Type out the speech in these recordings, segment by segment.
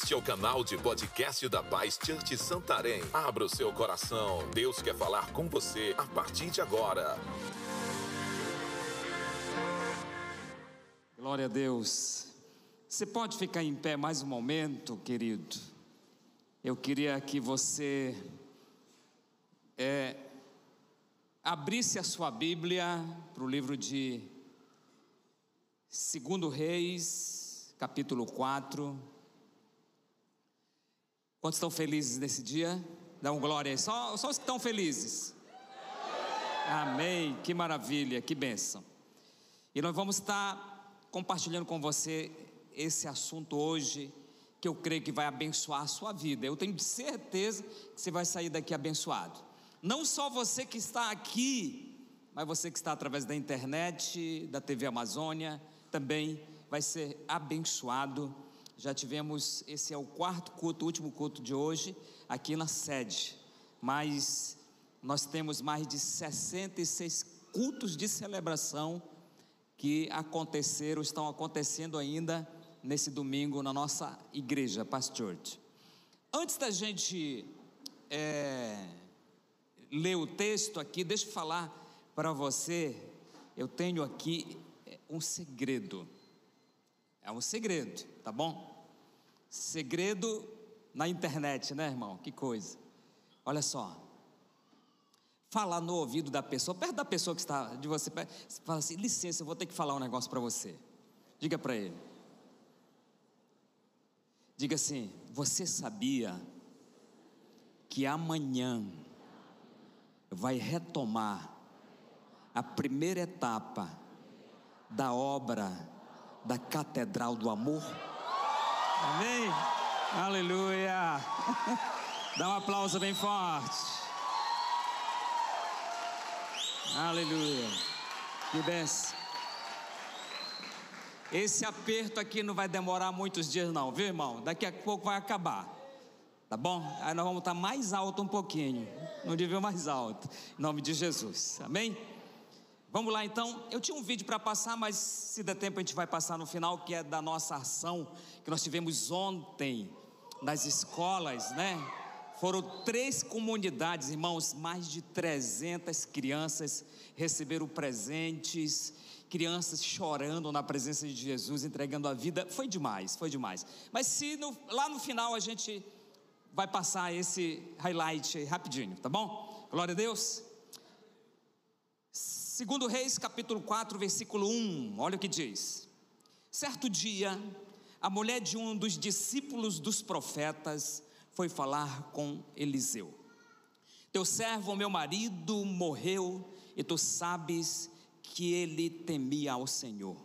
Este é o canal de podcast da Paz Church Santarém. Abra o seu coração. Deus quer falar com você a partir de agora. Glória a Deus. Você pode ficar em pé mais um momento, querido? Eu queria que você é, abrisse a sua Bíblia para o livro de Segundo Reis, capítulo 4. Quantos estão felizes nesse dia? Dá um glória aí. Só, só os que estão felizes. Amém. Que maravilha, que bênção. E nós vamos estar compartilhando com você esse assunto hoje, que eu creio que vai abençoar a sua vida. Eu tenho certeza que você vai sair daqui abençoado. Não só você que está aqui, mas você que está através da internet, da TV Amazônia, também vai ser abençoado. Já tivemos, esse é o quarto culto, o último culto de hoje, aqui na sede. Mas nós temos mais de 66 cultos de celebração que aconteceram, estão acontecendo ainda nesse domingo na nossa igreja, Pastor. Antes da gente é, ler o texto aqui, deixa eu falar para você, eu tenho aqui um segredo. É um segredo, tá bom? Segredo na internet, né, irmão? Que coisa. Olha só. Falar no ouvido da pessoa, perto da pessoa que está de você, você fala assim: licença, eu vou ter que falar um negócio para você. Diga para ele. Diga assim: você sabia que amanhã vai retomar a primeira etapa da obra da Catedral do Amor? Amém? Aleluia! Dá um aplauso bem forte. Aleluia. Que benção. Esse aperto aqui não vai demorar muitos dias, não, viu, irmão? Daqui a pouco vai acabar. Tá bom? Aí nós vamos estar mais alto um pouquinho. No nível mais alto. Em nome de Jesus. Amém? Vamos lá então. Eu tinha um vídeo para passar, mas se der tempo a gente vai passar no final, que é da nossa ação que nós tivemos ontem nas escolas, né? Foram três comunidades, irmãos, mais de 300 crianças receberam presentes, crianças chorando na presença de Jesus, entregando a vida. Foi demais, foi demais. Mas se no, lá no final a gente vai passar esse highlight rapidinho, tá bom? Glória a Deus. Segundo Reis, capítulo 4, versículo 1, olha o que diz. Certo dia, a mulher de um dos discípulos dos profetas foi falar com Eliseu. Teu servo, meu marido, morreu, e tu sabes que ele temia ao Senhor.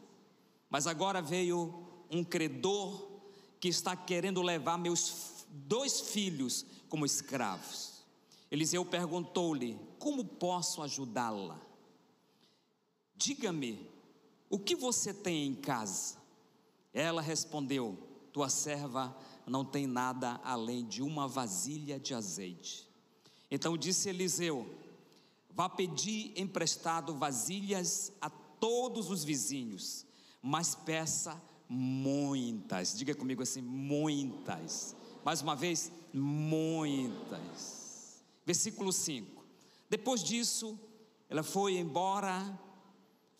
Mas agora veio um credor que está querendo levar meus dois filhos como escravos. Eliseu perguntou-lhe: Como posso ajudá-la? Diga-me, o que você tem em casa? Ela respondeu: Tua serva não tem nada além de uma vasilha de azeite. Então disse Eliseu: Vá pedir emprestado vasilhas a todos os vizinhos, mas peça muitas. Diga comigo assim: muitas. Mais uma vez, muitas. Versículo 5. Depois disso, ela foi embora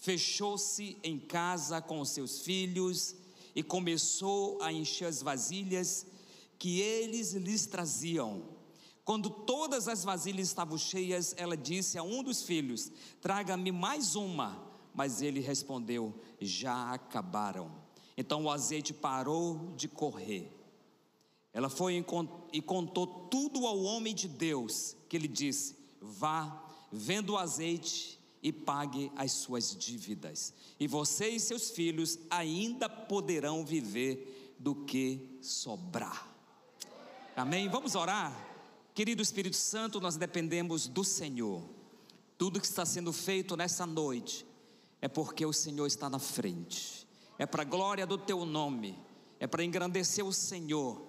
fechou-se em casa com seus filhos e começou a encher as vasilhas que eles lhes traziam. Quando todas as vasilhas estavam cheias, ela disse a um dos filhos: Traga-me mais uma. Mas ele respondeu: Já acabaram. Então o azeite parou de correr. Ela foi e contou tudo ao homem de Deus, que lhe disse: Vá, venda o azeite e pague as suas dívidas. E você e seus filhos ainda poderão viver do que sobrar. Amém? Vamos orar? Querido Espírito Santo, nós dependemos do Senhor. Tudo que está sendo feito nessa noite é porque o Senhor está na frente. É para a glória do teu nome. É para engrandecer o Senhor.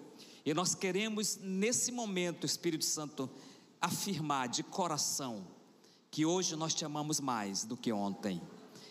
E nós queremos nesse momento, Espírito Santo, afirmar de coração que hoje nós te amamos mais do que ontem.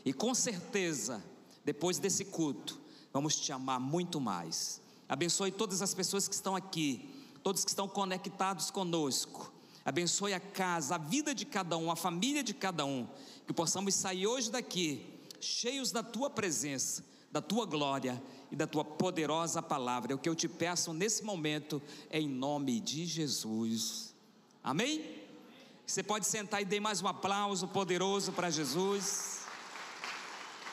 E com certeza, depois desse culto, vamos te amar muito mais. Abençoe todas as pessoas que estão aqui, todos que estão conectados conosco. Abençoe a casa, a vida de cada um, a família de cada um. Que possamos sair hoje daqui cheios da tua presença, da tua glória e da tua poderosa palavra. É o que eu te peço nesse momento, em nome de Jesus. Amém? Você pode sentar e dar mais um aplauso poderoso para Jesus.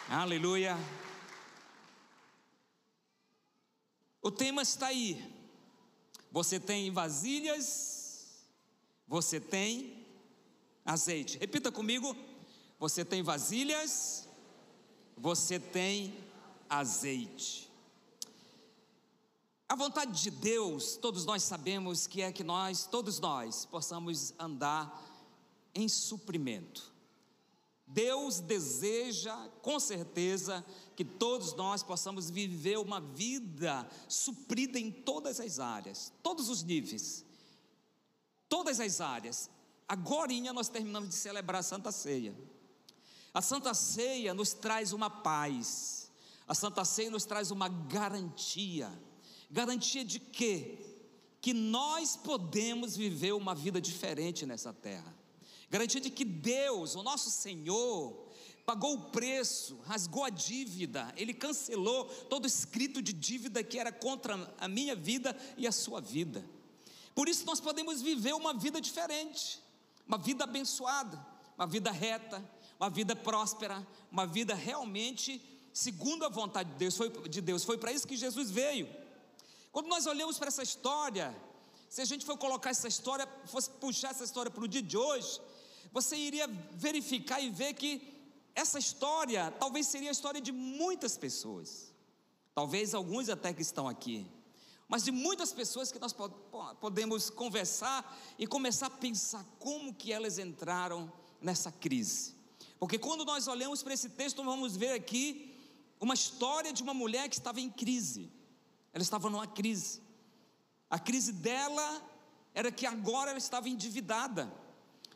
Aleluia. O tema está aí. Você tem vasilhas, você tem azeite. Repita comigo. Você tem vasilhas, você tem azeite. A vontade de Deus, todos nós sabemos que é que nós, todos nós, possamos andar em suprimento. Deus deseja, com certeza, que todos nós possamos viver uma vida suprida em todas as áreas, todos os níveis, todas as áreas. Agora nós terminamos de celebrar a Santa Ceia. A Santa Ceia nos traz uma paz, a Santa Ceia nos traz uma garantia Garantia de quê? Que nós podemos viver uma vida diferente nessa terra. Garantia de que Deus, o nosso Senhor, pagou o preço, rasgou a dívida, ele cancelou todo escrito de dívida que era contra a minha vida e a sua vida. Por isso nós podemos viver uma vida diferente, uma vida abençoada, uma vida reta, uma vida próspera, uma vida realmente segundo a vontade de Deus. Foi, de Deus. Foi para isso que Jesus veio. Quando nós olhamos para essa história, se a gente for colocar essa história, fosse puxar essa história para o dia de hoje, você iria verificar e ver que essa história talvez seria a história de muitas pessoas, talvez alguns até que estão aqui, mas de muitas pessoas que nós podemos conversar e começar a pensar como que elas entraram nessa crise. Porque quando nós olhamos para esse texto, vamos ver aqui uma história de uma mulher que estava em crise. Ela estava numa crise. A crise dela era que agora ela estava endividada.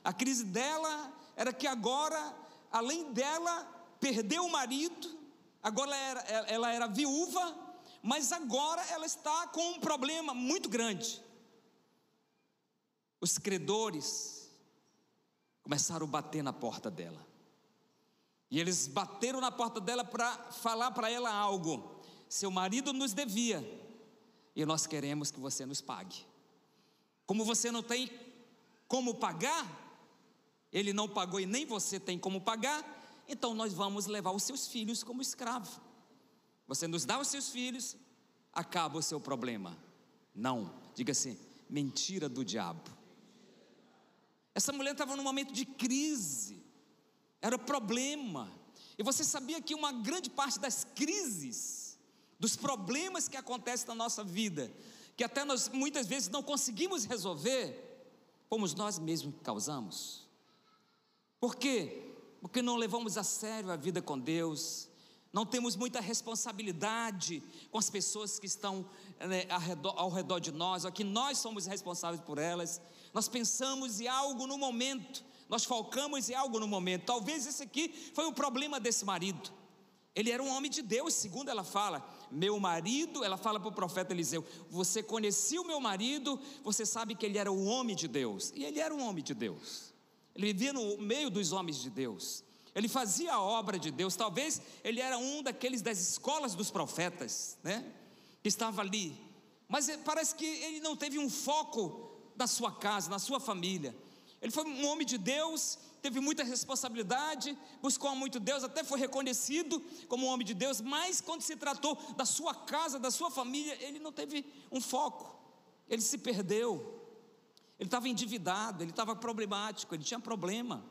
A crise dela era que agora, além dela, perdeu o marido, agora ela era, ela era viúva, mas agora ela está com um problema muito grande. Os credores começaram a bater na porta dela. E eles bateram na porta dela para falar para ela algo. Seu marido nos devia e nós queremos que você nos pague. Como você não tem como pagar, ele não pagou e nem você tem como pagar, então nós vamos levar os seus filhos como escravo. Você nos dá os seus filhos, acaba o seu problema. Não, diga assim: mentira do diabo. Essa mulher estava num momento de crise, era problema. E você sabia que uma grande parte das crises dos problemas que acontecem na nossa vida, que até nós muitas vezes não conseguimos resolver, fomos nós mesmos que causamos. Por quê? Porque não levamos a sério a vida com Deus, não temos muita responsabilidade com as pessoas que estão né, ao, redor, ao redor de nós, ou que nós somos responsáveis por elas. Nós pensamos em algo no momento, nós focamos em algo no momento. Talvez esse aqui foi o problema desse marido. Ele era um homem de Deus, segundo ela fala. Meu marido, ela fala para o profeta Eliseu: Você conhecia o meu marido, você sabe que ele era um homem de Deus. E ele era um homem de Deus. Ele vivia no meio dos homens de Deus. Ele fazia a obra de Deus. Talvez ele era um daqueles das escolas dos profetas, né? Que estava ali. Mas parece que ele não teve um foco na sua casa, na sua família. Ele foi um homem de Deus, teve muita responsabilidade, buscou muito Deus, até foi reconhecido como um homem de Deus, mas quando se tratou da sua casa, da sua família, ele não teve um foco, ele se perdeu, ele estava endividado, ele estava problemático, ele tinha problema.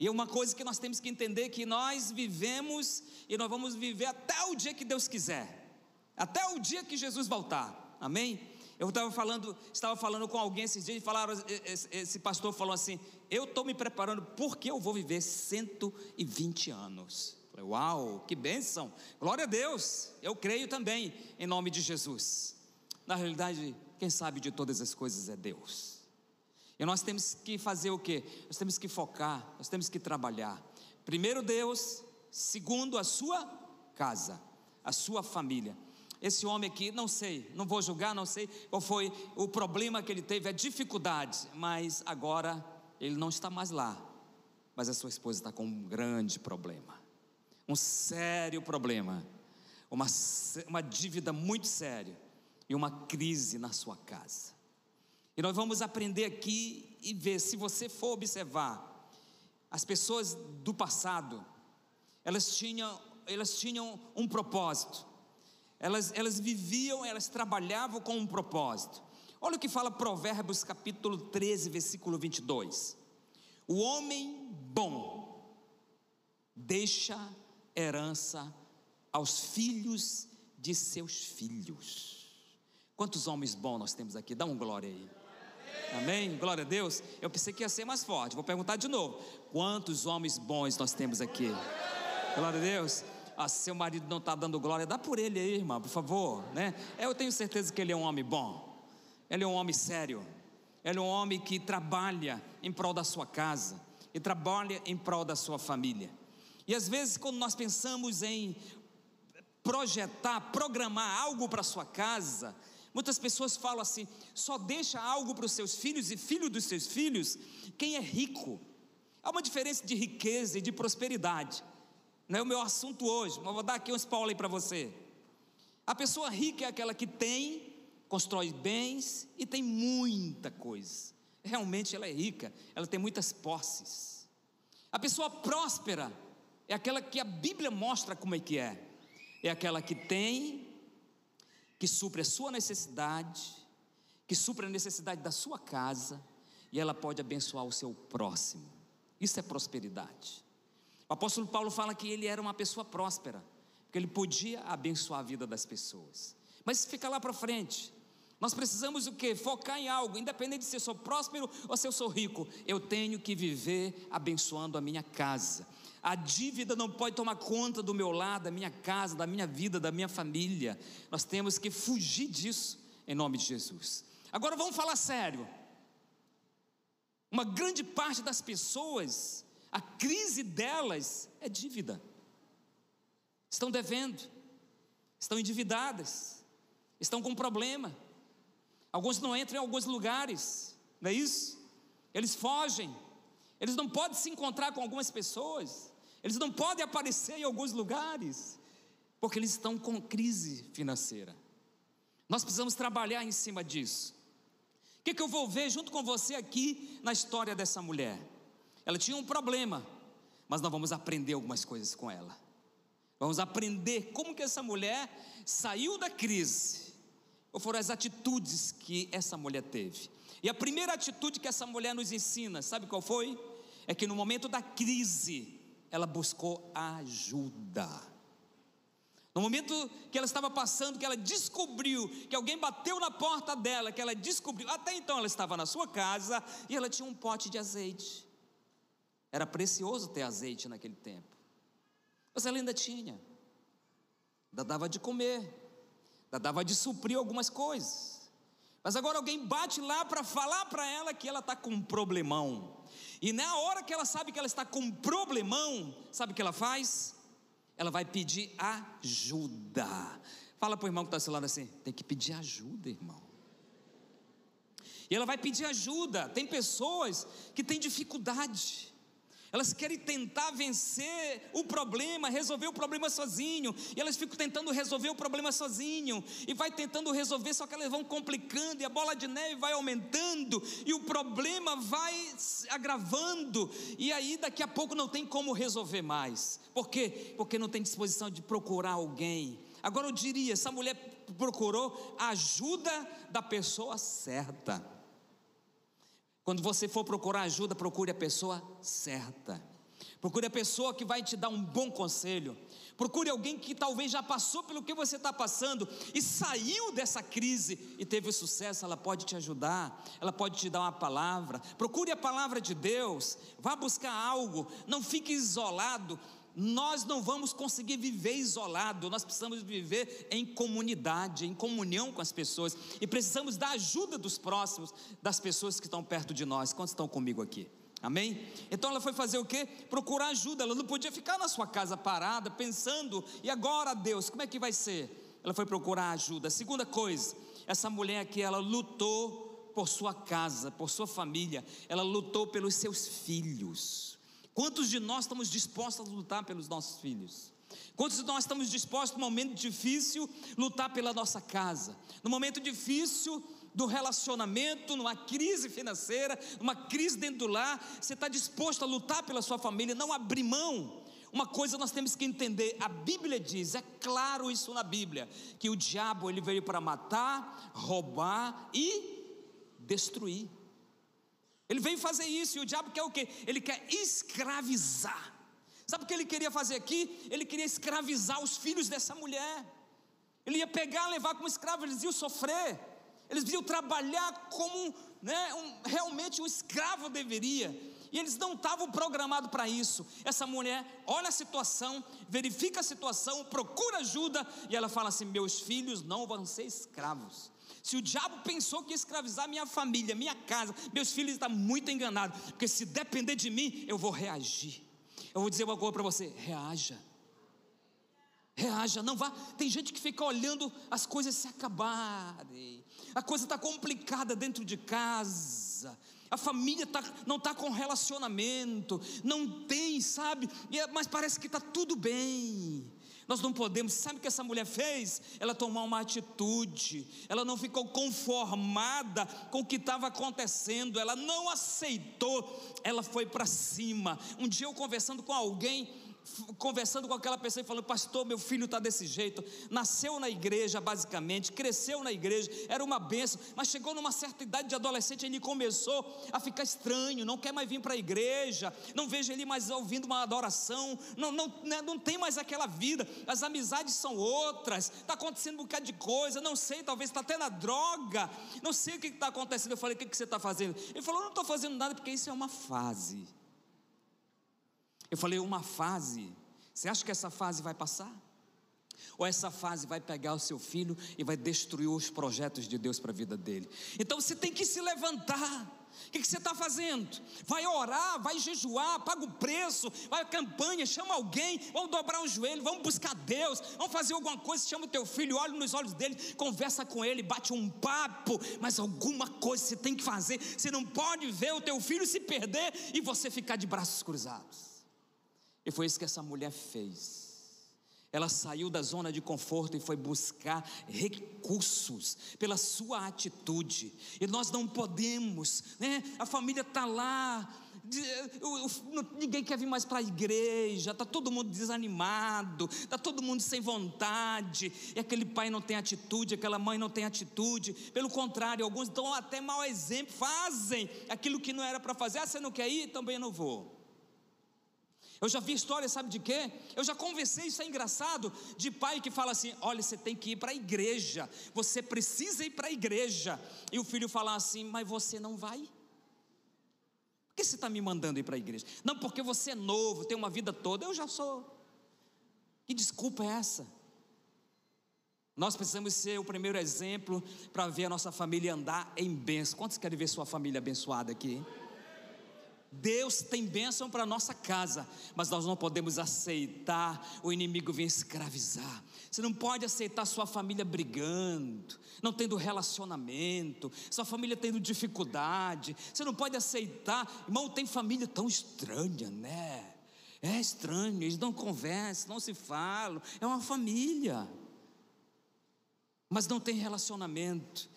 E é uma coisa que nós temos que entender que nós vivemos e nós vamos viver até o dia que Deus quiser, até o dia que Jesus voltar. Amém? Eu estava falando, estava falando com alguém esses dias e falaram, esse pastor falou assim: Eu estou me preparando porque eu vou viver 120 anos. Falei, uau, que bênção! Glória a Deus! Eu creio também em nome de Jesus. Na realidade, quem sabe de todas as coisas é Deus. E nós temos que fazer o quê? Nós temos que focar, nós temos que trabalhar. Primeiro Deus, segundo a sua casa, a sua família. esse homem aqui, não sei, não vou julgar, não sei qual foi o problema que ele teve, a dificuldade, mas agora ele não está mais lá. Mas a sua esposa está com um grande problema, um sério problema, uma, uma dívida muito séria e uma crise na sua casa. E nós vamos aprender aqui e ver, se você for observar, as pessoas do passado, elas tinham, elas tinham um propósito, elas, elas viviam, elas trabalhavam com um propósito. Olha o que fala Provérbios capítulo 13, versículo 22. O homem bom deixa herança aos filhos de seus filhos. Quantos homens bons nós temos aqui? Dá um glória aí. Amém? Glória a Deus. Eu pensei que ia ser mais forte. Vou perguntar de novo. Quantos homens bons nós temos aqui? Glória a Deus. Ah, se seu marido não está dando glória, dá por ele aí, irmã, por favor. Né? Eu tenho certeza que ele é um homem bom. Ele é um homem sério. Ele é um homem que trabalha em prol da sua casa e trabalha em prol da sua família. E às vezes, quando nós pensamos em projetar, programar algo para sua casa, Muitas pessoas falam assim: só deixa algo para os seus filhos e filho dos seus filhos quem é rico. Há uma diferença de riqueza e de prosperidade. Não é o meu assunto hoje, mas vou dar aqui um spoiler para você. A pessoa rica é aquela que tem, constrói bens e tem muita coisa. Realmente ela é rica, ela tem muitas posses. A pessoa próspera é aquela que a Bíblia mostra como é que é. É aquela que tem, que supre a sua necessidade, que supre a necessidade da sua casa, e ela pode abençoar o seu próximo. Isso é prosperidade. O apóstolo Paulo fala que ele era uma pessoa próspera, porque ele podia abençoar a vida das pessoas. Mas fica lá para frente. Nós precisamos o que? Focar em algo, independente se eu sou próspero ou se eu sou rico, eu tenho que viver abençoando a minha casa. A dívida não pode tomar conta do meu lado, da minha casa, da minha vida, da minha família. Nós temos que fugir disso em nome de Jesus. Agora vamos falar sério. Uma grande parte das pessoas, a crise delas é dívida. Estão devendo, estão endividadas, estão com problema. Alguns não entram em alguns lugares, não é isso? Eles fogem, eles não podem se encontrar com algumas pessoas. Eles não podem aparecer em alguns lugares, porque eles estão com crise financeira. Nós precisamos trabalhar em cima disso. O que, que eu vou ver junto com você aqui na história dessa mulher? Ela tinha um problema, mas nós vamos aprender algumas coisas com ela. Vamos aprender como que essa mulher saiu da crise. Ou foram as atitudes que essa mulher teve. E a primeira atitude que essa mulher nos ensina, sabe qual foi? É que no momento da crise, ela buscou ajuda. No momento que ela estava passando, que ela descobriu que alguém bateu na porta dela, que ela descobriu, até então ela estava na sua casa e ela tinha um pote de azeite. Era precioso ter azeite naquele tempo. Mas ela ainda tinha. Ainda dava de comer, dava de suprir algumas coisas. Mas agora alguém bate lá para falar para ela que ela está com um problemão. E na hora que ela sabe que ela está com um problemão, sabe o que ela faz? Ela vai pedir ajuda. Fala para o irmão que está seu lado assim: tem que pedir ajuda, irmão. E ela vai pedir ajuda. Tem pessoas que têm dificuldade. Elas querem tentar vencer o problema, resolver o problema sozinho, e elas ficam tentando resolver o problema sozinho, e vai tentando resolver, só que elas vão complicando, e a bola de neve vai aumentando, e o problema vai agravando, e aí daqui a pouco não tem como resolver mais. Por quê? Porque não tem disposição de procurar alguém. Agora eu diria, essa mulher procurou a ajuda da pessoa certa. Quando você for procurar ajuda, procure a pessoa certa. Procure a pessoa que vai te dar um bom conselho. Procure alguém que talvez já passou pelo que você está passando e saiu dessa crise e teve sucesso. Ela pode te ajudar, ela pode te dar uma palavra. Procure a palavra de Deus, vá buscar algo, não fique isolado nós não vamos conseguir viver isolado, nós precisamos viver em comunidade, em comunhão com as pessoas, e precisamos da ajuda dos próximos, das pessoas que estão perto de nós. Quantos estão comigo aqui? Amém? Então ela foi fazer o quê? Procurar ajuda. Ela não podia ficar na sua casa parada, pensando, e agora, Deus, como é que vai ser? ela foi procurar ajuda. Segunda coisa, essa mulher aqui, ela lutou por sua casa, por sua família, ela lutou pelos seus filhos. Quantos de nós estamos dispostos a lutar pelos nossos filhos? Quantos de nós estamos dispostos, no momento difícil, lutar pela nossa casa? No momento difícil do relacionamento, numa crise financeira, numa crise dentro do lar, você está disposto a lutar pela sua família, não abrir mão. Uma coisa nós temos que entender, a Bíblia diz, é claro isso na Bíblia, que o diabo ele veio para matar, roubar e destruir. Ele veio fazer isso, e o diabo quer o quê? Ele quer escravizar. Sabe o que ele queria fazer aqui? Ele queria escravizar os filhos dessa mulher. Ele ia pegar, levar como escravo, eles iam sofrer. Eles iam trabalhar como né, um, realmente um escravo deveria. E eles não estavam programados para isso. Essa mulher olha a situação, verifica a situação, procura ajuda, e ela fala assim: Meus filhos não vão ser escravos. Se o diabo pensou que ia escravizar minha família, minha casa, meus filhos estão muito enganados, porque se depender de mim, eu vou reagir. Eu vou dizer uma coisa para você: reaja. Reaja, não vá. Tem gente que fica olhando as coisas se acabarem. A coisa está complicada dentro de casa. A família tá, não está com relacionamento. Não tem, sabe? É, mas parece que está tudo bem. Nós não podemos, sabe o que essa mulher fez? Ela tomou uma atitude, ela não ficou conformada com o que estava acontecendo, ela não aceitou, ela foi para cima. Um dia eu conversando com alguém, conversando com aquela pessoa e falando: Pastor, meu filho está desse jeito. Nasceu na igreja, basicamente, cresceu na igreja, era uma benção, mas chegou numa certa idade de adolescente, ele começou a ficar estranho, não quer mais vir para a igreja, não vejo ele mais ouvindo uma adoração, não, não, né, não tem mais aquela vida, as amizades são outras, está acontecendo um bocado de coisa, não sei, talvez está até na droga, não sei o que está acontecendo. Eu falei: O que, que você está fazendo? Ele falou: Não estou fazendo nada, porque isso é uma fase. Eu falei, uma fase. Você acha que essa fase vai passar? Ou essa fase vai pegar o seu filho e vai destruir os projetos de Deus para a vida dele? Então você tem que se levantar. O que, você está fazendo? Vai orar, vai jejuar, paga o preço, vai à campanha, chama alguém, vamos dobrar o joelho, vamos buscar Deus, vamos fazer alguma coisa, chama o teu filho, olha nos olhos dele, conversa com ele, bate um papo, mas alguma coisa você tem que fazer. Você não pode ver o teu filho se perder e você ficar de braços cruzados. E foi isso que essa mulher fez. Ela saiu da zona de conforto e foi buscar recursos pela sua atitude. E nós não podemos, né? A família está lá, ninguém quer vir mais para a igreja, está todo mundo desanimado, está todo mundo sem vontade, e aquele pai não tem atitude, aquela mãe não tem atitude, pelo contrário, alguns dão até mau exemplo, fazem aquilo que não era para fazer, ah, você não quer ir? Também não vou. Eu já vi história, sabe de quê? Eu já conversei, isso é engraçado, de pai que fala assim: olha, você tem que ir para a igreja, você precisa ir para a igreja. E o filho fala assim: mas você não vai? Por que você está me mandando ir para a igreja? Não, porque você é novo, tem uma vida toda, eu já sou. Que desculpa é essa? Nós precisamos ser o primeiro exemplo para ver a nossa família andar em bênção. Quantos querem ver sua família abençoada aqui? Deus tem bênção para nossa casa, mas nós não podemos aceitar o inimigo vir escravizar. Você não pode aceitar sua família brigando, não tendo relacionamento, sua família tendo dificuldade. Você não pode aceitar, irmão, tem família tão estranha, né? É estranho, eles não conversam, não se falam, é uma família, mas não tem relacionamento.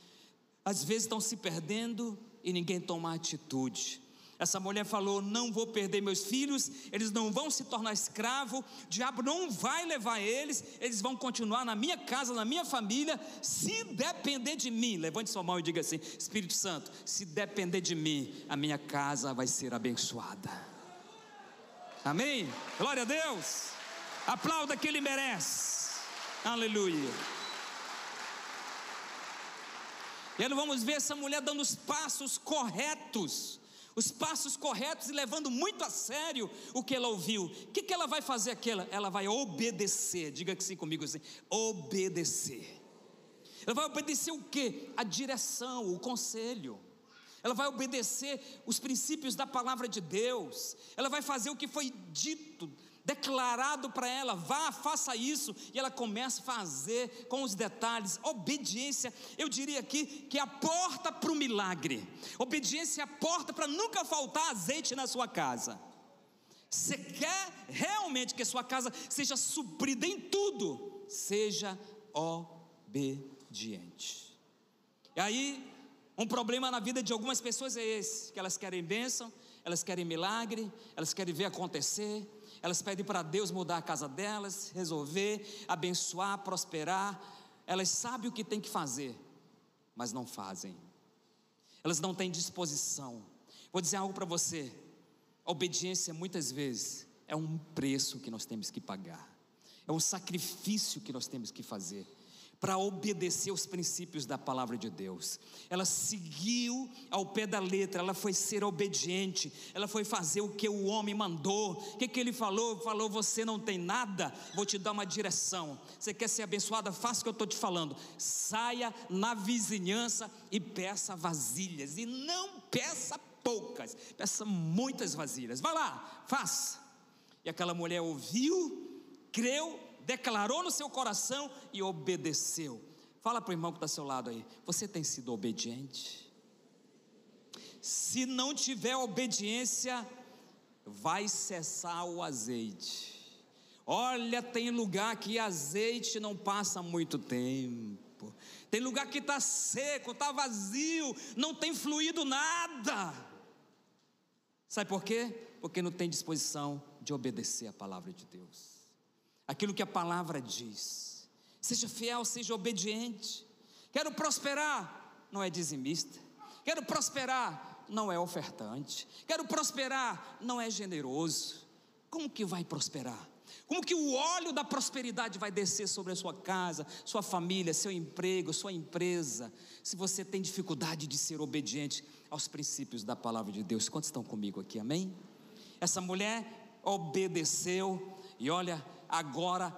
Às vezes estão se perdendo e ninguém toma atitude. Essa mulher falou: Não vou perder meus filhos, eles não vão se tornar escravo, o diabo não vai levar eles, eles vão continuar na minha casa, na minha família, se depender de mim. Levante sua mão e diga assim: Espírito Santo, se depender de mim, a minha casa vai ser abençoada. Amém? Glória a Deus. Aplauda que ele merece. Aleluia. E aí vamos ver essa mulher dando os passos corretos os passos corretos e levando muito a sério o que ela ouviu. O que, que ela vai fazer aquela? Ela vai obedecer. Diga que sim comigo assim: obedecer. Ela vai obedecer o que? A direção, o conselho. Ela vai obedecer os princípios da palavra de Deus. Ela vai fazer o que foi dito declarado para ela, vá, faça isso, e ela começa a fazer com os detalhes. Obediência, eu diria aqui que é a porta para o milagre. Obediência é a porta para nunca faltar azeite na sua casa. Você quer realmente que a sua casa seja suprida em tudo? Seja obediente. E aí, um problema na vida de algumas pessoas é esse: que elas querem bênção, elas querem milagre, elas querem ver acontecer, elas pedem para Deus mudar a casa delas, resolver, abençoar, prosperar. Elas sabem o que tem que fazer, mas não fazem. Elas não têm disposição. Vou dizer algo para você: a obediência muitas vezes é um preço que nós temos que pagar, é um sacrifício que nós temos que fazer para obedecer os princípios da palavra de Deus. Ela seguiu ao pé da letra, ela foi ser obediente, ela foi fazer o que o homem mandou. O que, que ele falou? Falou: Você não tem nada, vou te dar uma direção. Você quer ser abençoada? Faça o que eu estou te falando. Saia na vizinhança e peça vasilhas, e não peça poucas, peça muitas vasilhas. Vá lá, faça. E aquela mulher ouviu, creu declarou no seu coração e obedeceu. Fala para o irmão que está ao seu lado aí: você tem sido obediente? Se não tiver obediência, vai cessar o azeite. Olha, tem lugar que azeite não passa muito tempo. Tem lugar que está seco, está vazio, não tem fluído nada. Sabe por quê? Porque não tem disposição de obedecer a palavra de Deus aquilo que a palavra diz. Seja fiel, seja obediente. Quero prosperar, não é dizimista. Quero prosperar, não é ofertante. Quero prosperar, não é generoso. Como que vai prosperar? Como que o óleo da prosperidade vai descer sobre a sua casa, sua família, seu emprego, sua empresa, se você tem dificuldade de ser obediente aos princípios da palavra de Deus? Quantos estão comigo aqui? Amém? Essa mulher obedeceu e olha, agora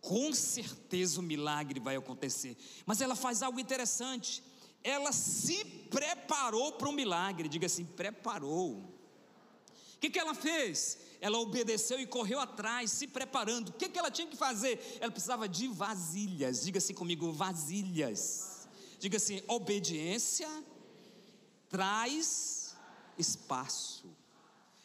com certeza o milagre vai acontecer. Mas ela faz algo interessante. Ela se preparou para o milagre. Diga assim: preparou. O que, que ela fez? Ela obedeceu e correu atrás, se preparando. O que, que ela tinha que fazer? Ela precisava de vasilhas. Diga assim comigo: vasilhas. Diga assim: obediência traz espaço.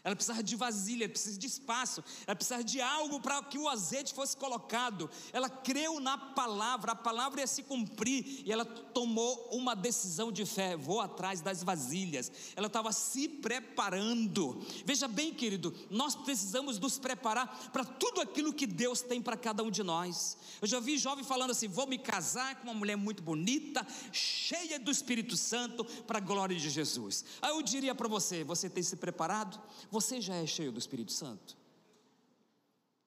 Ela precisava de vasilha, ela precisava de espaço, ela precisava de algo para que o azeite fosse colocado. Ela creu na palavra, a palavra ia se cumprir e ela tomou uma decisão de fé. Vou atrás das vasilhas. Ela estava se preparando. Veja bem, querido, nós precisamos nos preparar para tudo aquilo que Deus tem para cada um de nós. Eu já vi jovem falando assim: vou me casar com uma mulher muito bonita, cheia do Espírito Santo, para a glória de Jesus. Aí eu diria para você: você tem se preparado? Você já é cheio do Espírito Santo?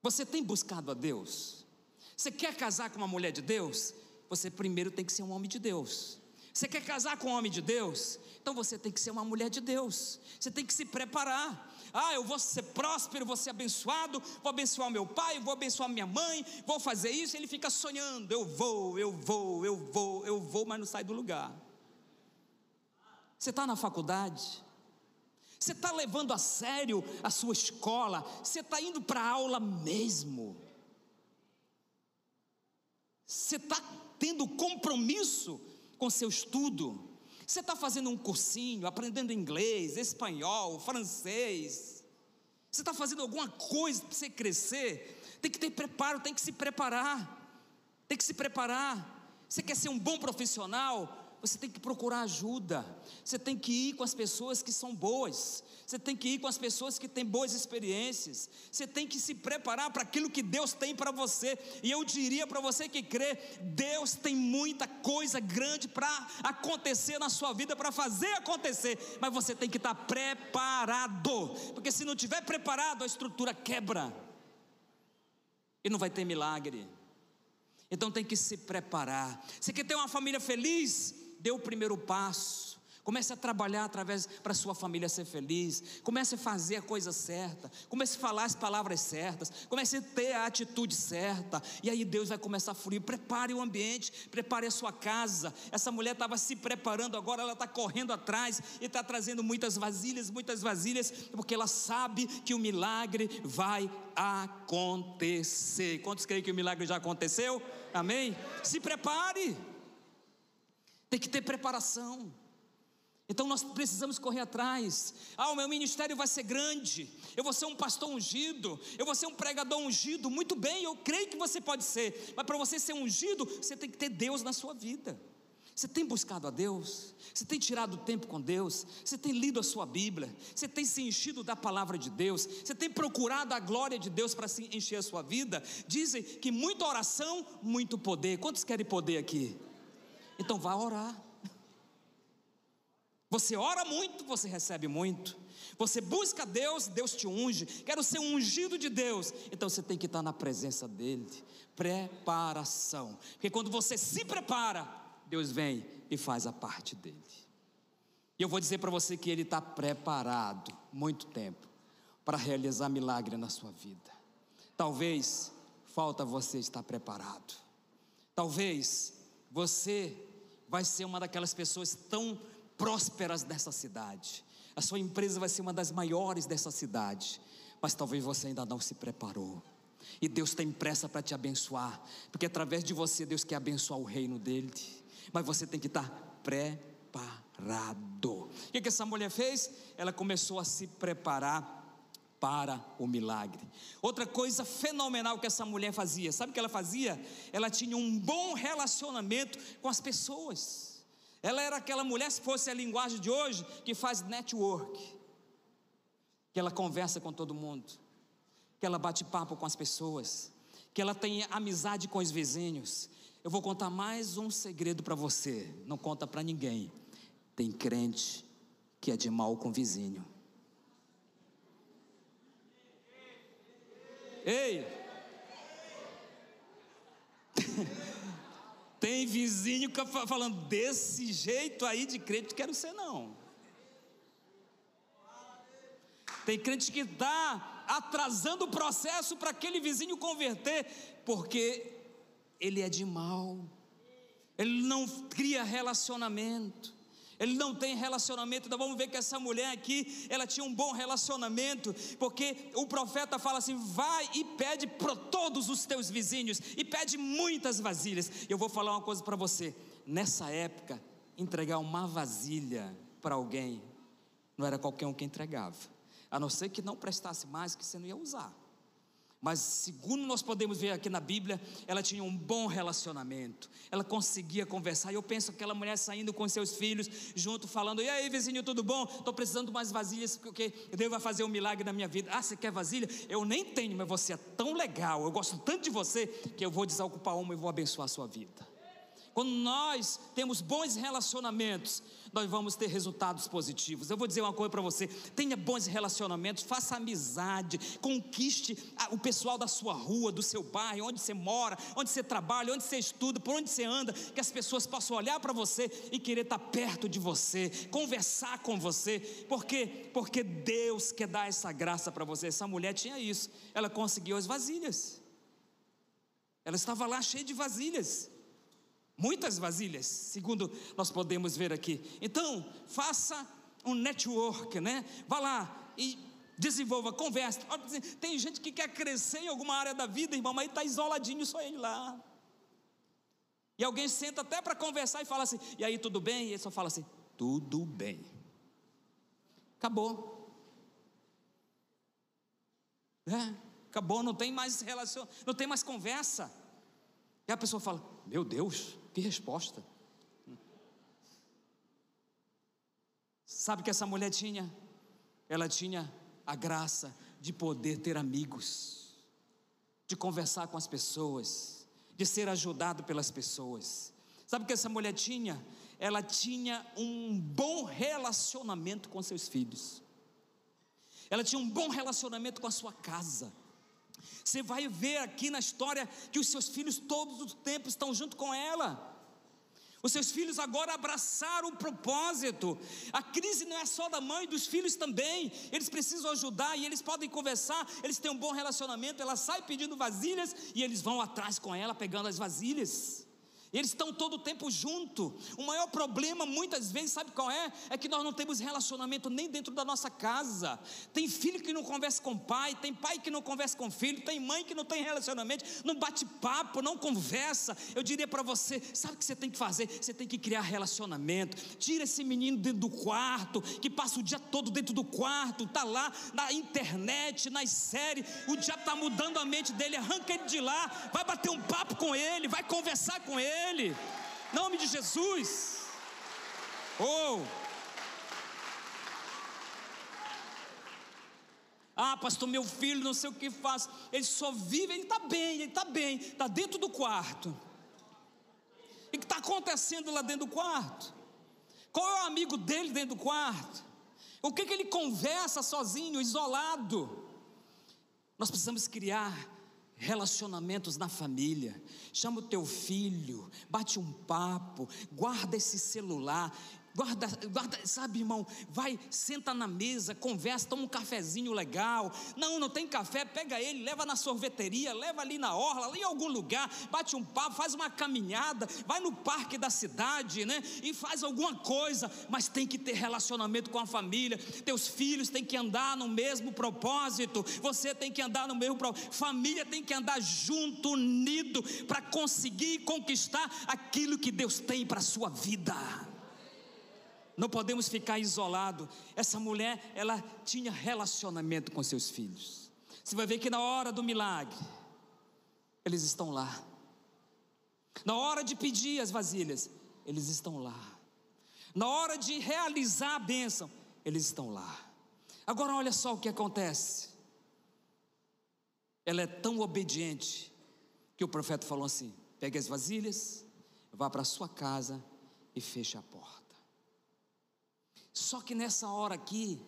Você tem buscado a Deus? Você quer casar com uma mulher de Deus? Você primeiro tem que ser um homem de Deus. Você quer casar com um homem de Deus? Então você tem que ser uma mulher de Deus. Você tem que se preparar. Ah, eu vou ser próspero, vou ser abençoado, vou abençoar meu pai, vou abençoar minha mãe, vou fazer isso. Ele fica sonhando: eu vou, eu vou, eu vou, eu vou, mas não sai do lugar. Você está na faculdade, você está levando a sério a sua escola? Você está indo para a aula mesmo? Você está tendo compromisso com seu estudo? Você está fazendo um cursinho, aprendendo inglês, espanhol, francês? Você está fazendo alguma coisa para você crescer? Tem que ter preparo, tem que se preparar. Tem que se preparar. Você quer ser um bom profissional? Você tem que procurar ajuda, você tem que ir com as pessoas que são boas, você tem que ir com as pessoas que têm boas experiências, você tem que se preparar para aquilo que Deus tem para você, e eu diria para você que crê: Deus tem muita coisa grande para acontecer na sua vida, para fazer acontecer, mas você tem que estar preparado, porque se não tiver preparado, a estrutura quebra, e não vai ter milagre. Então tem que se preparar. Você quer ter uma família feliz? Dê o primeiro passo. Comece a trabalhar através para sua família ser feliz. Comece a fazer a coisa certa. Comece a falar as palavras certas. Comece a ter a atitude certa. E aí Deus vai começar a fluir. Prepare o ambiente, prepare a sua casa. Essa mulher estava se preparando agora, ela está correndo atrás e está trazendo muitas vasilhas, muitas vasilhas, porque ela sabe que o milagre vai acontecer. Quantos creem que o milagre já aconteceu? Amém? Se prepare. Tem que ter preparação. Então nós precisamos correr atrás. Ah, o meu ministério vai ser grande. Eu vou ser um pastor ungido. Eu vou ser um pregador ungido. Muito bem, eu creio que você pode ser. Mas para você ser ungido, você tem que ter Deus na sua vida. Você tem buscado a Deus? Você tem tirado tempo com Deus? Você tem lido a sua Bíblia? Você tem se enchido da palavra de Deus? Você tem procurado a glória de Deus para se encher a sua vida? Dizem que muita oração, muito poder. Quantos querem poder aqui? Então vá orar. Você ora muito, você recebe muito. Você busca Deus, Deus te unge. Quero ser ungido de Deus. Então você tem que estar na presença dEle. Preparação. Porque quando você se prepara, Deus vem e faz a parte dele. E eu vou dizer para você que Ele está preparado, muito tempo, para realizar milagre na sua vida. Talvez falta você estar preparado. Talvez você vai ser uma daquelas pessoas tão prósperas dessa cidade. A sua empresa vai ser uma das maiores dessa cidade, mas talvez você ainda não se preparou. E Deus tem pressa para te abençoar, porque através de você Deus quer abençoar o reino dele. Mas você tem que estar preparado. O que, que essa mulher fez? Ela começou a se preparar para o milagre. Outra coisa fenomenal que essa mulher fazia, sabe o que ela fazia? Ela tinha um bom relacionamento com as pessoas. Ela era aquela mulher, se fosse a linguagem de hoje, que faz network, que ela conversa com todo mundo, que ela bate papo com as pessoas, que ela tem amizade com os vizinhos. Eu vou contar mais um segredo para você, não conta para ninguém. Tem crente que é de mal com vizinho. Ei! Tem vizinho falando desse jeito aí de crente, quero ser não. Tem crente que está atrasando o processo para aquele vizinho converter, porque ele é de mal, ele não cria relacionamento ele não tem relacionamento. Então vamos ver que essa mulher aqui, ela tinha um bom relacionamento, porque o profeta fala assim: vai e pede para todos os teus vizinhos, e pede muitas vasilhas. Eu vou falar uma coisa para você: nessa época, entregar uma vasilha para alguém, não era qualquer um que entregava, a não ser que não prestasse mais, que você não ia usar. Mas, segundo nós podemos ver aqui na Bíblia, ela tinha um bom relacionamento, ela conseguia conversar. E eu penso aquela mulher saindo com seus filhos, junto, falando: E aí, vizinho, tudo bom? Estou precisando de mais vasilhas, porque Deus vai fazer um milagre na minha vida. Ah, você quer vasilha? Eu nem tenho, mas você é tão legal, eu gosto tanto de você, que eu vou desocupar uma e vou abençoar a sua vida. Quando nós temos bons relacionamentos, nós vamos ter resultados positivos. Eu vou dizer uma coisa para você: tenha bons relacionamentos, faça amizade, conquiste o pessoal da sua rua, do seu bairro, onde você mora, onde você trabalha, onde você estuda, por onde você anda, que as pessoas possam olhar para você e querer estar perto de você, conversar com você. Por quê? Porque Deus quer dar essa graça para você. Essa mulher tinha isso, ela conseguiu as vasilhas. Ela estava lá cheia de vasilhas muitas vasilhas, segundo nós podemos ver aqui. Então, faça um network, né? Vá lá e desenvolva, converse. Tem gente que quer crescer em alguma área da vida, irmão, mas está isoladinho só ele lá. E alguém senta até para conversar e fala assim: e aí, tudo bem? E ele só fala assim: tudo bem. Acabou. É, acabou, não tem mais relação, não tem mais conversa. E a pessoa fala: Meu Deus, que resposta! Sabe que essa mulher tinha? Ela tinha a graça de poder ter amigos, de conversar com as pessoas, de ser ajudado pelas pessoas. Sabe que essa mulher tinha? Ela tinha um bom relacionamento com seus filhos. Ela tinha um bom relacionamento com a sua casa. Você vai ver aqui na história que os seus filhos todos os tempos estão junto com ela. Os seus filhos agora abraçaram o propósito. A crise não é só da mãe, dos filhos também. Eles precisam ajudar e eles podem conversar. Eles têm um bom relacionamento. Ela sai pedindo vasilhas e eles vão atrás com ela pegando as vasilhas. Eles estão todo o tempo junto. O maior problema, muitas vezes, sabe qual é? É que nós não temos relacionamento nem dentro da nossa casa. Tem filho que não conversa com pai, tem pai que não conversa com filho, tem mãe que não tem relacionamento, não bate papo, não conversa. Eu diria para você: sabe o que você tem que fazer? Você tem que criar relacionamento. Tira esse menino dentro do quarto, que passa o dia todo dentro do quarto, está lá na internet, nas séries. O dia está mudando a mente dele, arranca ele de lá, vai bater um papo com ele, vai conversar com ele ele. Nome de Jesus. Oh. Ah, pastor, meu filho, não sei o que faz. Ele só vive, ele está bem, ele está bem, está dentro do quarto. E o que está acontecendo lá dentro do quarto? Qual é o amigo dele dentro do quarto? O que, que ele conversa sozinho, isolado? Nós precisamos criar relacionamentos na família. Chama o teu filho, bate um papo, guarda esse celular, Guarda, guarda, sabe, irmão, vai, senta na mesa, conversa, toma um cafezinho legal. Não, não tem café, pega ele, leva na sorveteria, leva ali na orla, ali em algum lugar, bate um papo, faz uma caminhada, vai no parque da cidade, né? E faz alguma coisa, mas tem que ter relacionamento com a família. Teus filhos têm que andar no mesmo propósito, você tem que andar no mesmo propósito. Família tem que andar junto, unido, para conseguir conquistar aquilo que Deus tem para a sua vida. Não podemos ficar isolados. Essa mulher, ela tinha relacionamento com seus filhos. Você vai ver que na hora do milagre, eles estão lá. Na hora de pedir as vasilhas, eles estão lá. Na hora de realizar a bênção, eles estão lá. Agora olha só o que acontece. Ela é tão obediente que o profeta falou assim: pegue as vasilhas, vá para sua casa e feche a porta. Só que nessa hora aqui,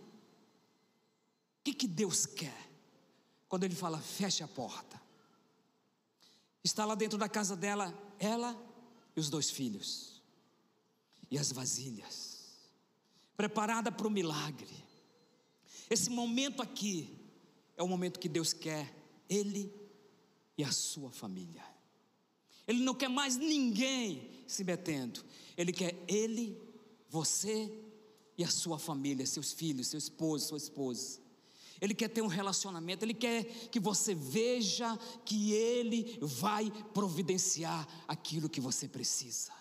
o que, que Deus quer? Quando Ele fala, feche a porta. Está lá dentro da casa dela, ela e os dois filhos, e as vasilhas, preparada para o milagre. Esse momento aqui é o momento que Deus quer, Ele e a sua família. Ele não quer mais ninguém se metendo, Ele quer Ele, você e a sua família, seus filhos, seu esposo, sua esposa. Ele quer ter um relacionamento, ele quer que você veja que ele vai providenciar aquilo que você precisa.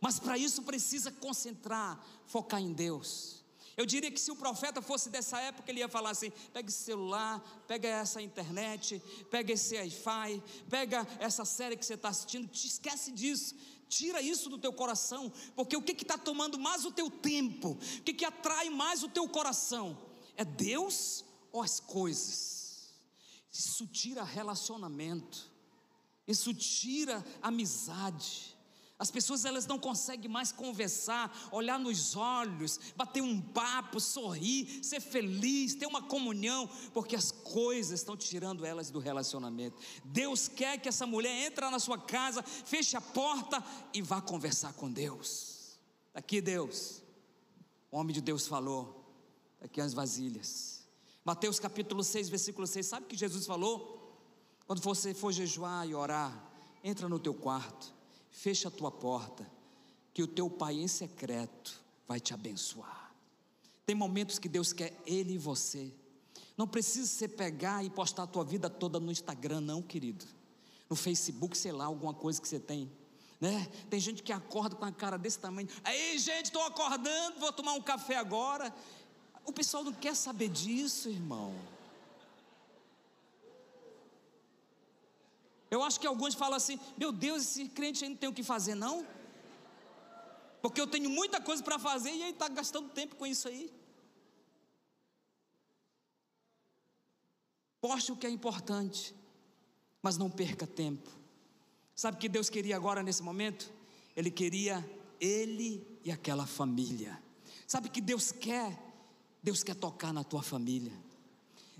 Mas para isso precisa concentrar, focar em Deus. Eu diria que se o profeta fosse dessa época, ele ia falar assim: pega esse celular, pega essa internet, pega esse Wi-Fi, pega essa série que você está assistindo, te esquece disso. Tira isso do teu coração, porque o que está tomando mais o teu tempo, o que, que atrai mais o teu coração? É Deus ou as coisas? Isso tira relacionamento, isso tira amizade. As pessoas elas não conseguem mais conversar, olhar nos olhos, bater um papo, sorrir, ser feliz, ter uma comunhão, porque as coisas estão tirando elas do relacionamento. Deus quer que essa mulher entre na sua casa, feche a porta e vá conversar com Deus. Tá aqui Deus, o homem de Deus falou, tá aqui as vasilhas. Mateus capítulo 6, versículo 6, sabe o que Jesus falou? Quando você for jejuar e orar, entra no teu quarto fecha a tua porta, que o teu Pai em secreto vai te abençoar. Tem momentos que Deus quer Ele e você. Não precisa você pegar e postar a tua vida toda no Instagram, não, querido. No Facebook, sei lá, alguma coisa que você tem. Né? Tem gente que acorda com a cara desse tamanho. Aí, gente, estou acordando, vou tomar um café agora. O pessoal não quer saber disso, irmão. Eu acho que alguns falam assim: meu Deus, esse crente aí não tem o que fazer, não? Porque eu tenho muita coisa para fazer e ele está gastando tempo com isso aí. Poste o que é importante, mas não perca tempo. Sabe o que Deus queria agora nesse momento? Ele queria ele e aquela família. Sabe o que Deus quer? Deus quer tocar na tua família.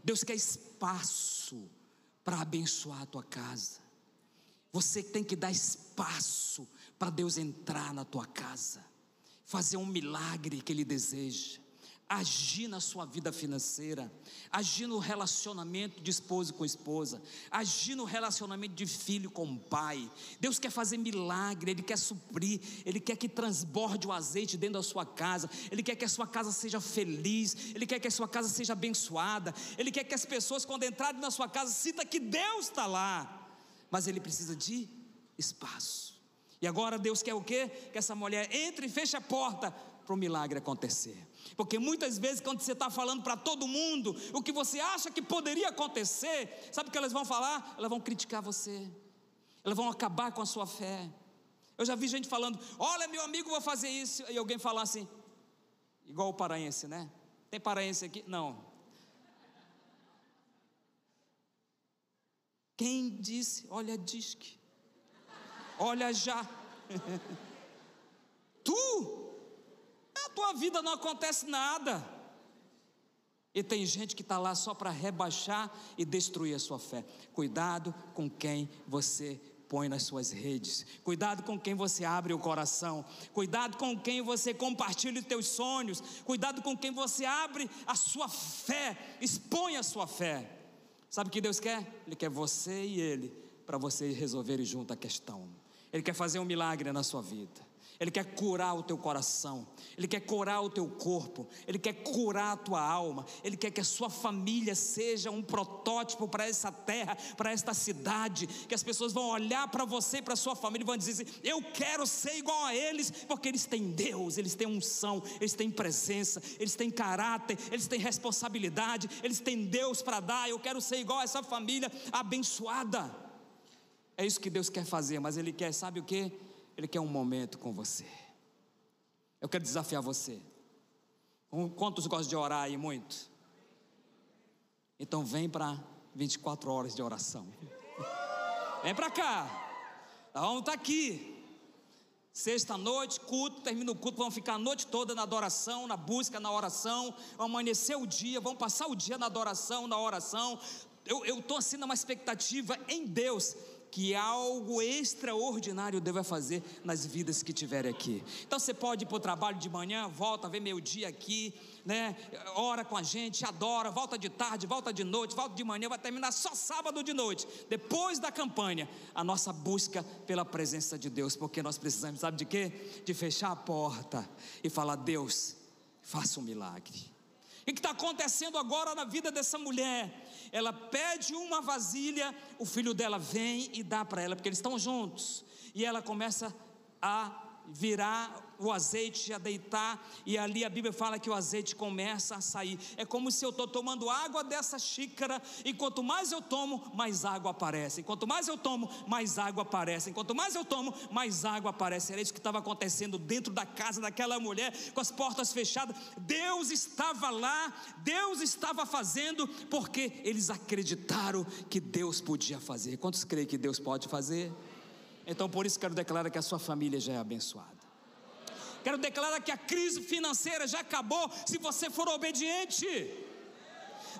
Deus quer espaço para abençoar a tua casa. Você tem que dar espaço para Deus entrar na tua casa, fazer um milagre que Ele deseja agir na sua vida financeira, agir no relacionamento de esposo com esposa, agir no relacionamento de filho com pai. Deus quer fazer milagre, Ele quer suprir, Ele quer que transborde o azeite dentro da sua casa, Ele quer que a sua casa seja feliz, Ele quer que a sua casa seja abençoada, Ele quer que as pessoas, quando entrarem na sua casa, sinta que Deus está lá, mas Ele precisa de espaço. E agora Deus quer o quê? Que essa mulher entre e feche a porta para o milagre acontecer. Porque muitas vezes, quando você está falando para todo mundo o que você acha que poderia acontecer, sabe o que elas vão falar? Elas vão criticar você, elas vão acabar com a sua fé. Eu já vi gente falando: Olha, meu amigo, vou fazer isso. E alguém falar assim, igual o paraense, né? Tem paraense aqui? Não. Quem disse? Olha, diz que. Olha já. tu tua vida não acontece nada. E tem gente que está lá só para rebaixar e destruir a sua fé. Cuidado com quem você põe nas suas redes. Cuidado com quem você abre o coração. Cuidado com quem você compartilha os teus sonhos. Cuidado com quem você abre a sua fé, expõe a sua fé. Sabe o que Deus quer? Ele quer você e ele para vocês resolverem junto a questão. Ele quer fazer um milagre na sua vida. Ele quer curar o teu coração, Ele quer curar o teu corpo, Ele quer curar a tua alma, Ele quer que a sua família seja um protótipo para essa terra, para esta cidade, que as pessoas vão olhar para você e para a sua família e vão dizer assim: Eu quero ser igual a eles, porque eles têm Deus, eles têm unção, eles têm presença, eles têm caráter, eles têm responsabilidade, eles têm Deus para dar. Eu quero ser igual a essa família abençoada. É isso que Deus quer fazer, mas Ele quer, sabe o que? Ele quer um momento com você. Eu quero desafiar você. Quantos gostam de orar aí muito? Então vem para 24 horas de oração. Vem para cá. Nós vamos estar tá aqui. Sexta noite, culto, termina o culto, vamos ficar a noite toda na adoração, na busca, na oração, vamos amanhecer o dia, vamos passar o dia na adoração, na oração. Eu estou assim numa expectativa em Deus que algo extraordinário Deus vai fazer nas vidas que tiverem aqui. Então você pode ir para o trabalho de manhã, volta, vê meio dia aqui, né? Ora com a gente, adora, volta de tarde, volta de noite, volta de manhã, vai terminar só sábado de noite, depois da campanha, a nossa busca pela presença de Deus, porque nós precisamos, sabe de quê? De fechar a porta e falar: Deus, faça um milagre. E o que está acontecendo agora na vida dessa mulher? Ela pede uma vasilha, o filho dela vem e dá para ela, porque eles estão juntos. E ela começa a virar o azeite, a deitar, e ali a Bíblia fala que o azeite começa a sair. É como se eu estou tomando água dessa xícara, e quanto mais eu tomo, mais água aparece. Quanto mais eu tomo, mais água aparece. Quanto mais eu tomo, mais água aparece. Era isso que estava acontecendo dentro da casa daquela mulher, com as portas fechadas. Deus estava lá, Deus estava fazendo, porque eles acreditaram que Deus podia fazer. Quantos creem que Deus pode fazer? Então por isso quero declarar que a sua família já é abençoada. Quero declarar que a crise financeira já acabou se você for obediente.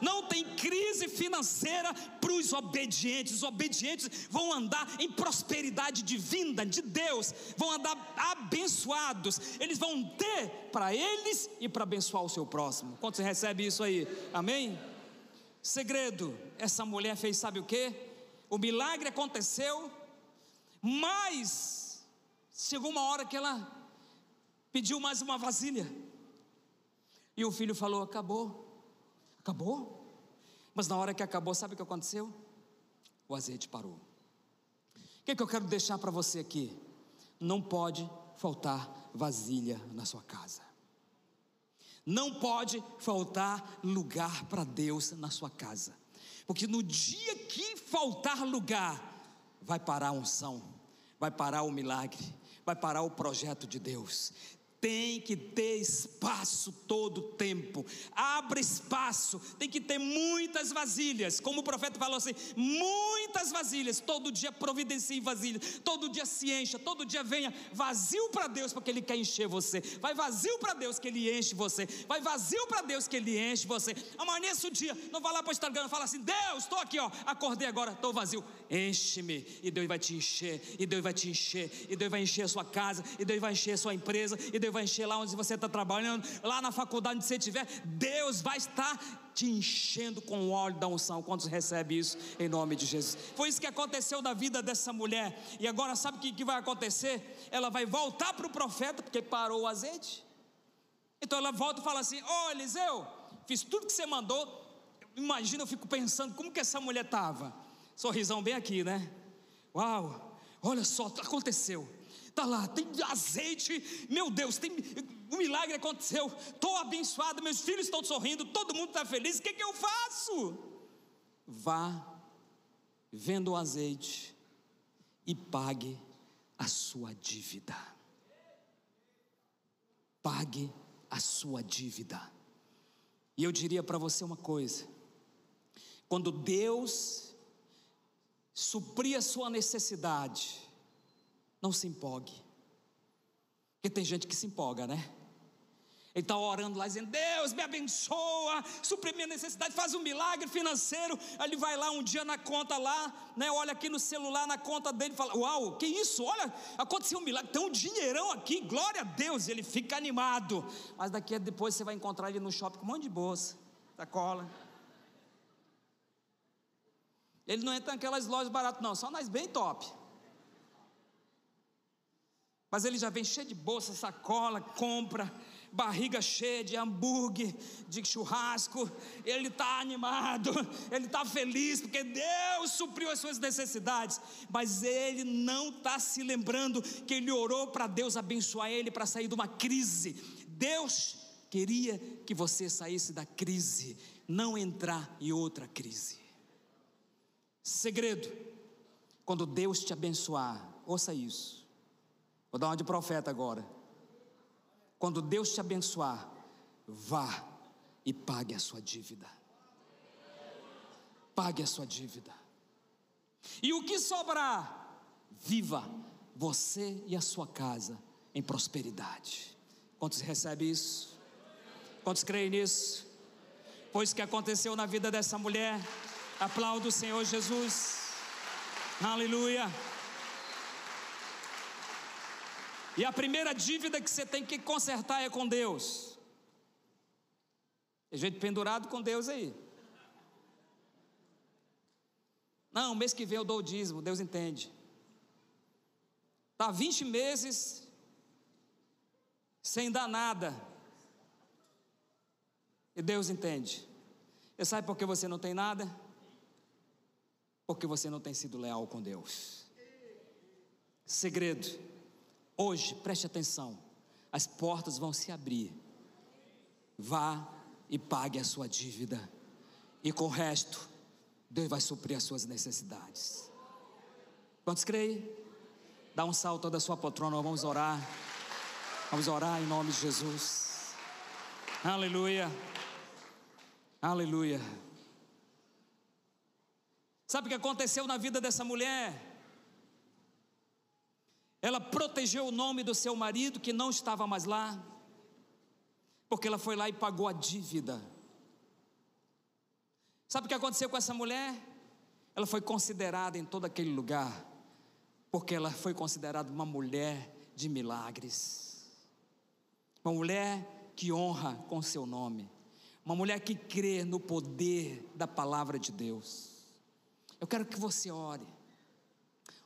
Não tem crise financeira para os obedientes. Os obedientes vão andar em prosperidade divina de Deus, vão andar abençoados. Eles vão ter para eles e para abençoar o seu próximo. Quando você recebe isso aí? Amém? Segredo: essa mulher fez, sabe o que? O milagre aconteceu, mas chegou uma hora que ela pediu mais uma vasilha. E o filho falou: Acabou. Acabou. Mas na hora que acabou, sabe o que aconteceu? O azeite parou. O que, é que eu quero deixar para você aqui? Não pode faltar vasilha na sua casa. Não pode faltar lugar para Deus na sua casa. Porque no dia que faltar lugar, vai parar a unção, vai parar o milagre, vai parar o projeto de Deus. Tem que ter espaço todo o tempo. Abra espaço, tem que ter muitas vasilhas. Como o profeta falou assim: muitas vasilhas. Todo dia providencie vasilhas, todo dia se encha, todo dia venha vazio para Deus, porque Ele quer encher você. Vai vazio para Deus que Ele enche você. Vai vazio para Deus que Ele enche você. Amanheça o dia, não vai lá para o Instagram fala assim: Deus, estou aqui, ó, acordei agora, estou vazio. Enche-me, e Deus vai te encher, e Deus vai te encher, e Deus vai encher a sua casa, e Deus vai encher a sua empresa, e Deus Vai encher lá onde você está trabalhando, lá na faculdade onde você estiver, Deus vai estar te enchendo com o óleo da unção. Quantos recebem isso em nome de Jesus? Foi isso que aconteceu na vida dessa mulher. E agora sabe o que, que vai acontecer? Ela vai voltar para o profeta, porque parou o azeite. Então ela volta e fala assim: Ô oh, Eliseu, fiz tudo que você mandou. Imagina, eu fico pensando como que essa mulher estava. Sorrisão bem aqui, né? Uau, olha só, aconteceu está lá, tem azeite, meu Deus, tem, um milagre aconteceu, estou abençoado, meus filhos estão sorrindo, todo mundo está feliz, o que, que eu faço? Vá, venda o azeite e pague a sua dívida. Pague a sua dívida. E eu diria para você uma coisa: quando Deus suprir a sua necessidade, não se empolgue. Porque tem gente que se empolga, né? Ele está orando lá, dizendo: Deus me abençoa, supre minha necessidade, faz um milagre financeiro. Aí ele vai lá um dia na conta lá, né? Olha aqui no celular na conta dele fala: Uau, que isso? Olha, aconteceu um milagre, tem um dinheirão aqui, glória a Deus. Ele fica animado. Mas daqui a depois você vai encontrar ele no shopping com um monte de bolsa, sacola. Ele não entra naquelas lojas baratas, não, só nas bem top. Mas ele já vem cheio de bolsa, sacola, compra, barriga cheia de hambúrguer, de churrasco. Ele está animado, ele está feliz, porque Deus supriu as suas necessidades. Mas ele não está se lembrando que ele orou para Deus abençoar ele para sair de uma crise. Deus queria que você saísse da crise, não entrar em outra crise. Segredo: quando Deus te abençoar, ouça isso Vou dar uma de profeta agora. Quando Deus te abençoar, vá e pague a sua dívida. Pague a sua dívida. E o que sobrar, viva você e a sua casa em prosperidade. Quantos recebem isso? Quantos creem nisso? Pois que aconteceu na vida dessa mulher, aplaudo o Senhor Jesus. Aleluia. E a primeira dívida que você tem que consertar é com Deus. Tem gente pendurado com Deus aí. Não, mês que vem eu dou o dízimo, Deus entende. Está 20 meses sem dar nada. E Deus entende. E sabe por que você não tem nada? Porque você não tem sido leal com Deus. Segredo Hoje, preste atenção, as portas vão se abrir. Vá e pague a sua dívida, e com o resto, Deus vai suprir as suas necessidades. Quantos creem? Dá um salto da sua poltrona, vamos orar. Vamos orar em nome de Jesus. Aleluia. Aleluia. Sabe o que aconteceu na vida dessa mulher? Ela protegeu o nome do seu marido que não estava mais lá, porque ela foi lá e pagou a dívida. Sabe o que aconteceu com essa mulher? Ela foi considerada em todo aquele lugar, porque ela foi considerada uma mulher de milagres, uma mulher que honra com seu nome, uma mulher que crê no poder da palavra de Deus. Eu quero que você ore,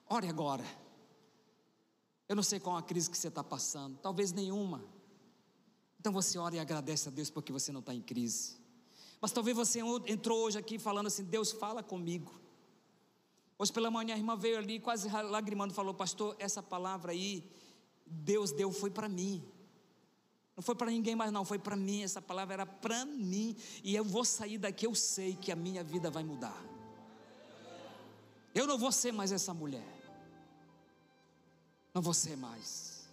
ore agora. Eu não sei qual a crise que você está passando, talvez nenhuma. Então você ora e agradece a Deus porque você não está em crise. Mas talvez você entrou hoje aqui falando assim: Deus fala comigo. Hoje pela manhã a irmã veio ali quase lagrimando, falou: Pastor, essa palavra aí, Deus deu, foi para mim. Não foi para ninguém mais, não, foi para mim. Essa palavra era para mim. E eu vou sair daqui, eu sei que a minha vida vai mudar. Eu não vou ser mais essa mulher. Não você mais.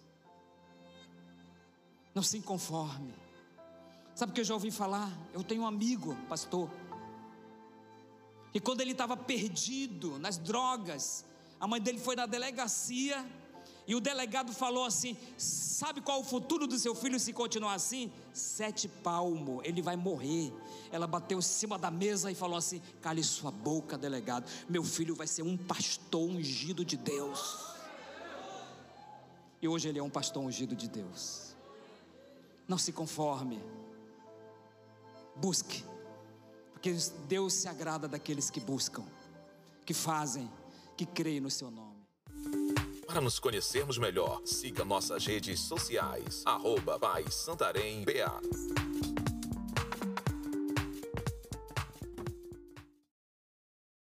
Não se conforme. Sabe o que eu já ouvi falar? Eu tenho um amigo, pastor. E quando ele estava perdido nas drogas, a mãe dele foi na delegacia e o delegado falou assim: Sabe qual é o futuro do seu filho se continuar assim? Sete palmo, ele vai morrer. Ela bateu em cima da mesa e falou assim: Cale sua boca, delegado. Meu filho vai ser um pastor ungido de Deus. E hoje ele é um pastor ungido de Deus. Não se conforme. Busque. Porque Deus se agrada daqueles que buscam, que fazem, que creem no seu nome. Para nos conhecermos melhor, siga nossas redes sociais, arroba Santarém BA.